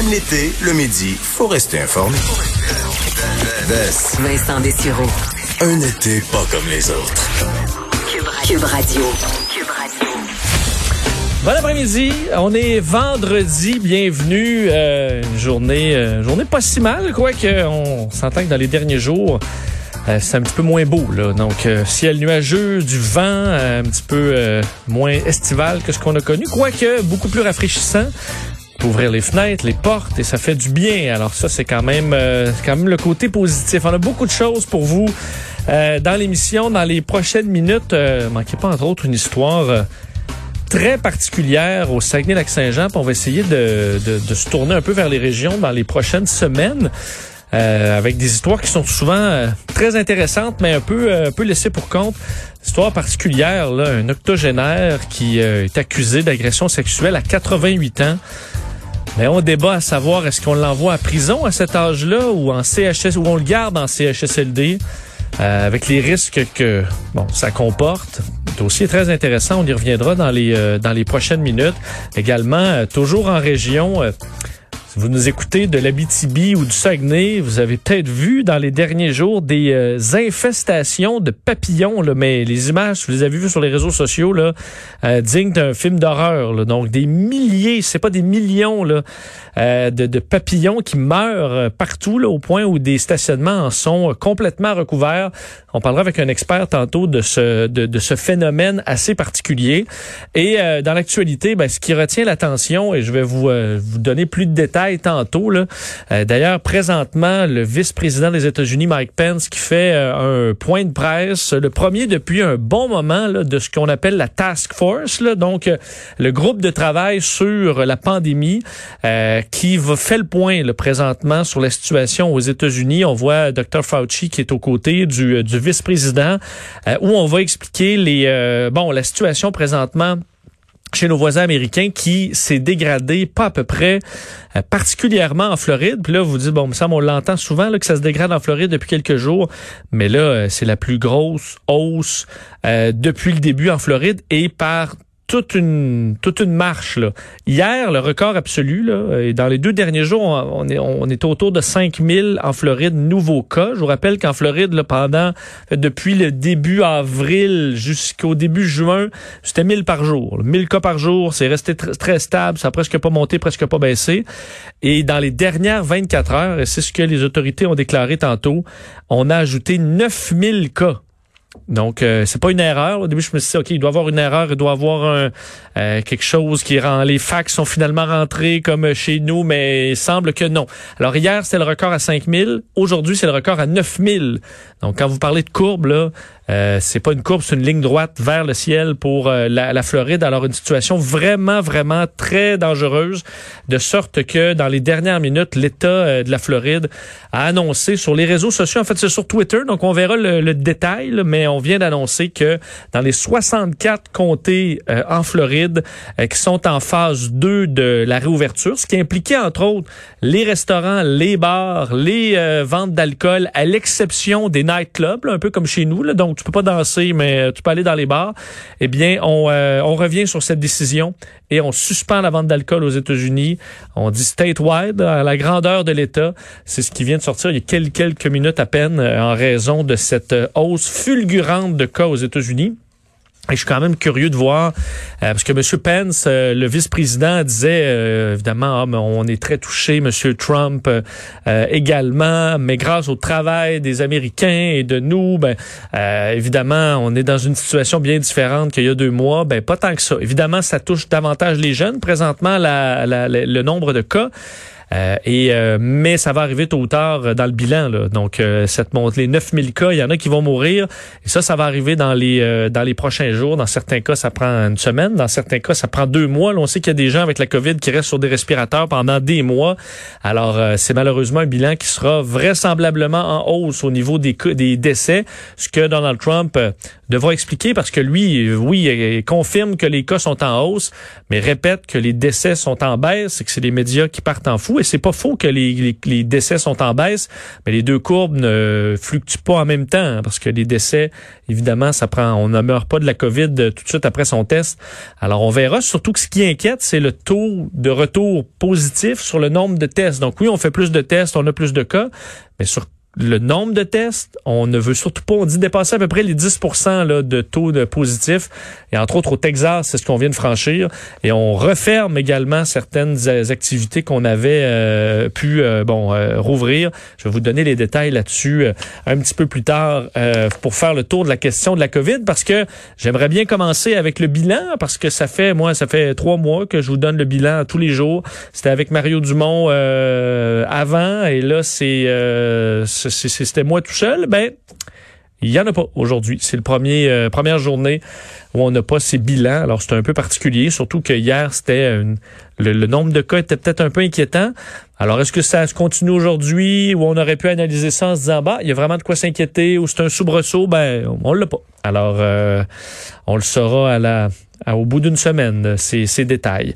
Même l'été, le midi, faut rester informé. Vincent Dessureau. Un été pas comme les autres. Cube Radio. Cube Radio. Bon après-midi, on est vendredi, bienvenue, euh, une journée, euh, journée pas si mal, quoique on s'entend que dans les derniers jours, euh, c'est un petit peu moins beau, là. Donc, euh, ciel nuageux, du vent, euh, un petit peu euh, moins estival que ce qu'on a connu, quoique beaucoup plus rafraîchissant. Ouvrir les fenêtres, les portes, et ça fait du bien. Alors ça, c'est quand même, euh, quand même le côté positif. On a beaucoup de choses pour vous euh, dans l'émission, dans les prochaines minutes. Euh, manquez pas entre autres une histoire. euh, très particulière au Saguenay-Lac-Saint-Jean. On va essayer de, de, de se tourner un peu vers les régions dans les prochaines semaines. euh, avec des histoires qui sont souvent euh, très intéressantes, mais un peu, euh, un peu laissées pour compte. Histoire particulière, là, un octogénaire qui euh, est accusé d'agression sexuelle à 88 ans. Mais on débat à savoir est-ce qu'on l'envoie à prison à cet âge-là ou en CHS ou on le garde en CHSLD euh, avec les risques que bon ça comporte. Le dossier très intéressant. On y reviendra dans les euh, dans les prochaines minutes. Également, euh, toujours en région. Si vous nous écoutez de l'Abitibi ou du Saguenay, vous avez peut-être vu dans les derniers jours des euh, infestations de papillons, là, mais les images, vous les avez vues sur les réseaux sociaux, là, euh, dignes d'un film d'horreur. Donc des milliers, c'est pas des millions là, euh, de, papillons qui meurent euh, partout, là, au point où des stationnements en sont complètement recouverts. On parlera avec un expert tantôt de ce, de, ce phénomène assez particulier. Et dans l'actualité, ben, ce qui retient l'attention, et je vais vous, vous donner plus de détails tantôt. Euh, D'ailleurs, présentement, le vice-président des États-Unis, Mike Pence, qui fait euh, un point de presse, le premier depuis un bon moment de ce qu'on appelle la Task Force, donc euh, le groupe de travail sur la pandémie, qui faire le point là, présentement sur la situation aux États-Unis. On voit Dr. Fauci qui est aux côtés du, du vice-président, où on va expliquer les bon la situation présentement chez nos voisins américains qui s'est dégradé pas à peu près, euh, particulièrement en Floride. Puis là, vous dites, bon, ça, on l'entend souvent là, que ça se dégrade en Floride depuis quelques jours, mais là, euh, c'est la plus grosse hausse euh, depuis le début en Floride et par toute une toute une marche là. Hier, le record absolu là, et dans les deux derniers jours, on, est on est autour de 5000 en Floride nouveaux cas. Je vous rappelle qu'en Floride là, pendant depuis le début avril jusqu'au début juin, c'était 1000 par jour. là. 1000 cas par jour, c'est resté tr- très stable, ça a presque pas monté, presque pas baissé. Et dans les dernières 24 heures, et c'est ce que les autorités ont déclaré tantôt, on a ajouté 9000 cas donc, euh, c'est pas une erreur. Au début, je me suis dit, OK, il doit avoir une erreur, il doit avoir euh, quelque chose qui rend... Les fax sont finalement rentrés comme chez nous, mais il semble que non. Alors, hier, c'était le record à 5000. Aujourd'hui, c'est le record à 9000. Donc, quand vous parlez de courbe, là, euh, c'est pas une courbe, c'est une ligne droite vers le ciel pour euh, la, Floride. Alors, une situation vraiment, vraiment très dangereuse, de sorte que dans les dernières minutes, l'État euh, de la Floride a annoncé sur les réseaux sociaux, en fait, c'est sur Twitter, donc on verra le, détail, on vient d'annoncer que dans les 64 comtés euh, en Floride euh, qui sont en phase 2 de la réouverture, ce qui impliquait, entre autres, les restaurants, les bars, les euh, ventes d'alcool, à l'exception des nightclubs, un peu comme chez nous, là, donc tu peux pas danser, mais euh, tu peux aller dans les bars, eh bien, on, euh, on revient sur cette décision et on suspend la vente d'alcool aux États-Unis. On dit statewide, à la grandeur de l'État. C'est ce qui vient de sortir il y a quelques, minutes à peine euh, en raison de cette euh, hausse fulgurante de cas aux États-Unis. Et je suis quand même curieux de voir, euh, parce que M. Pence, euh, le vice-président, disait euh, évidemment, ah, mais on est très touché, M. Trump euh, euh, également, mais grâce au travail des Américains et de nous, ben, euh, évidemment, on est dans une situation bien différente qu'il y a deux mois. Ben, pas tant que ça. Évidemment, ça touche davantage les jeunes. Présentement, la, la- le nombre de cas. Euh, et euh, mais ça va arriver tôt ou tard euh, dans le bilan. Là. Donc euh, cette monte les 9000 cas, il y en a qui vont mourir. Et ça, ça va arriver dans les euh, dans les prochains jours. Dans certains cas, ça prend une semaine. Dans certains cas, ça prend deux mois. Là, on sait qu'il y a des gens avec la COVID qui restent sur des respirateurs pendant des mois. Alors c'est malheureusement un bilan qui sera vraisemblablement en hausse au niveau des des décès, ce que Donald Trump devra expliquer parce que lui, oui, il confirme que les cas sont en hausse, mais répète que les décès sont en baisse et que c'est les médias qui partent en fou. Et c'est pas faux que les, décès sont en baisse, mais les deux courbes ne fluctuent pas en même temps hein, parce que les décès, évidemment, ça prend, on ne meurt pas de la COVID tout de suite après son test. Alors on verra. Surtout que ce qui inquiète, c'est le taux de retour positif sur le nombre de tests. Donc oui, on fait plus de tests, on a plus de cas, mais sur le nombre de tests, on ne veut surtout pas, on dit dépasser à peu près les 10% là, de taux de positifs. Et entre autres au Texas, c'est ce qu'on vient de franchir. Et on referme également certaines activités qu'on avait euh, pu euh, bon euh, rouvrir. Je vais vous donner les détails là-dessus un petit peu plus tard pour faire le tour de la question de la COVID parce que j'aimerais bien commencer avec le bilan parce que ça fait, moi, ça fait trois mois que je vous donne le bilan tous les jours. C'était avec Mario Dumont avant et là, c'est c'était moi tout seul, ben il y en a pas aujourd'hui. C'est le premier euh, première journée où on n'a pas ces bilans. Alors c'est un peu particulier, surtout que hier c'était le, nombre de cas était peut-être un peu inquiétant. Alors est-ce que ça se continue aujourd'hui où on aurait pu analyser ça en se disant bah il y a vraiment de quoi s'inquiéter ou c'est un soubresaut? Ben on l'a pas. Alors euh, on le saura à la au bout d'une semaine ces, ces détails.